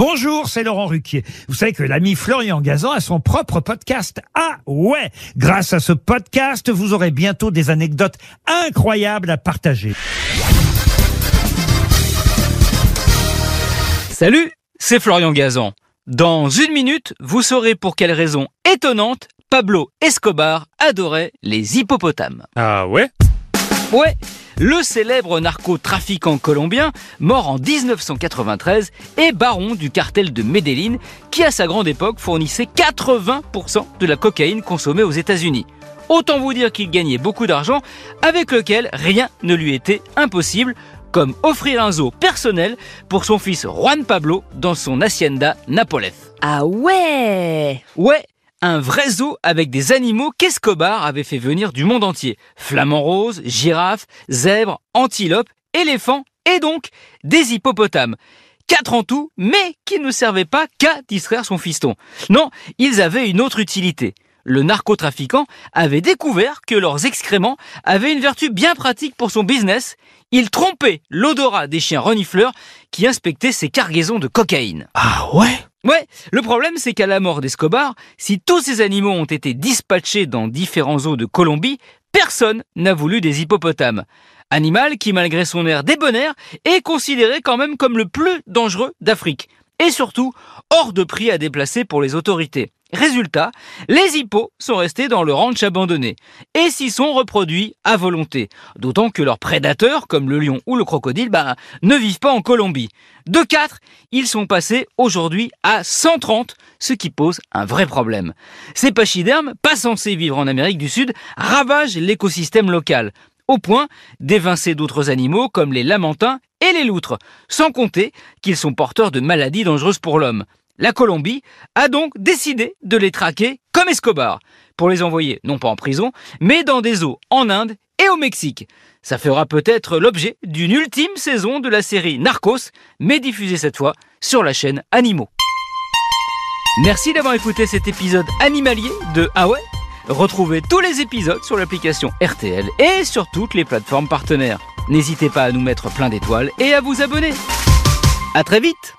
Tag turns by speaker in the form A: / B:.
A: Bonjour, c'est Laurent Ruquier. Vous savez que l'ami Florian Gazan a son propre podcast. Ah ouais Grâce à ce podcast, vous aurez bientôt des anecdotes incroyables à partager.
B: Salut, c'est Florian Gazan. Dans une minute, vous saurez pour quelle raison étonnante Pablo Escobar adorait les hippopotames.
C: Ah ouais?
B: Ouais, le célèbre narcotrafiquant colombien, mort en 1993, est baron du cartel de Medellín, qui à sa grande époque fournissait 80% de la cocaïne consommée aux États-Unis. Autant vous dire qu'il gagnait beaucoup d'argent, avec lequel rien ne lui était impossible, comme offrir un zoo personnel pour son fils Juan Pablo dans son hacienda Napolez.
D: Ah ouais
B: Ouais, un vrai zoo avec des animaux qu'Escobar avait fait venir du monde entier. Flamants roses, girafes, zèbres, antilopes, éléphants et donc des hippopotames. Quatre en tout, mais qui ne servaient pas qu'à distraire son fiston. Non, ils avaient une autre utilité. Le narcotrafiquant avait découvert que leurs excréments avaient une vertu bien pratique pour son business. Il trompait l'odorat des chiens renifleurs qui inspectaient ses cargaisons de cocaïne.
A: Ah ouais?
B: Ouais, le problème c'est qu'à la mort d'Escobar, si tous ces animaux ont été dispatchés dans différents zoos de Colombie, personne n'a voulu des hippopotames. Animal qui, malgré son air débonnaire, est considéré quand même comme le plus dangereux d'Afrique. Et surtout, hors de prix à déplacer pour les autorités. Résultat, les hippos sont restés dans le ranch abandonné et s'y sont reproduits à volonté. D'autant que leurs prédateurs, comme le lion ou le crocodile, bah, ne vivent pas en Colombie. De 4, ils sont passés aujourd'hui à 130, ce qui pose un vrai problème. Ces pachydermes, pas censés vivre en Amérique du Sud, ravagent l'écosystème local, au point d'évincer d'autres animaux comme les lamantins et les loutres, sans compter qu'ils sont porteurs de maladies dangereuses pour l'homme. La Colombie a donc décidé de les traquer comme Escobar, pour les envoyer non pas en prison, mais dans des eaux en Inde et au Mexique. Ça fera peut-être l'objet d'une ultime saison de la série Narcos, mais diffusée cette fois sur la chaîne Animaux. Merci d'avoir écouté cet épisode animalier de Ah Retrouvez tous les épisodes sur l'application RTL et sur toutes les plateformes partenaires. N'hésitez pas à nous mettre plein d'étoiles et à vous abonner. À très vite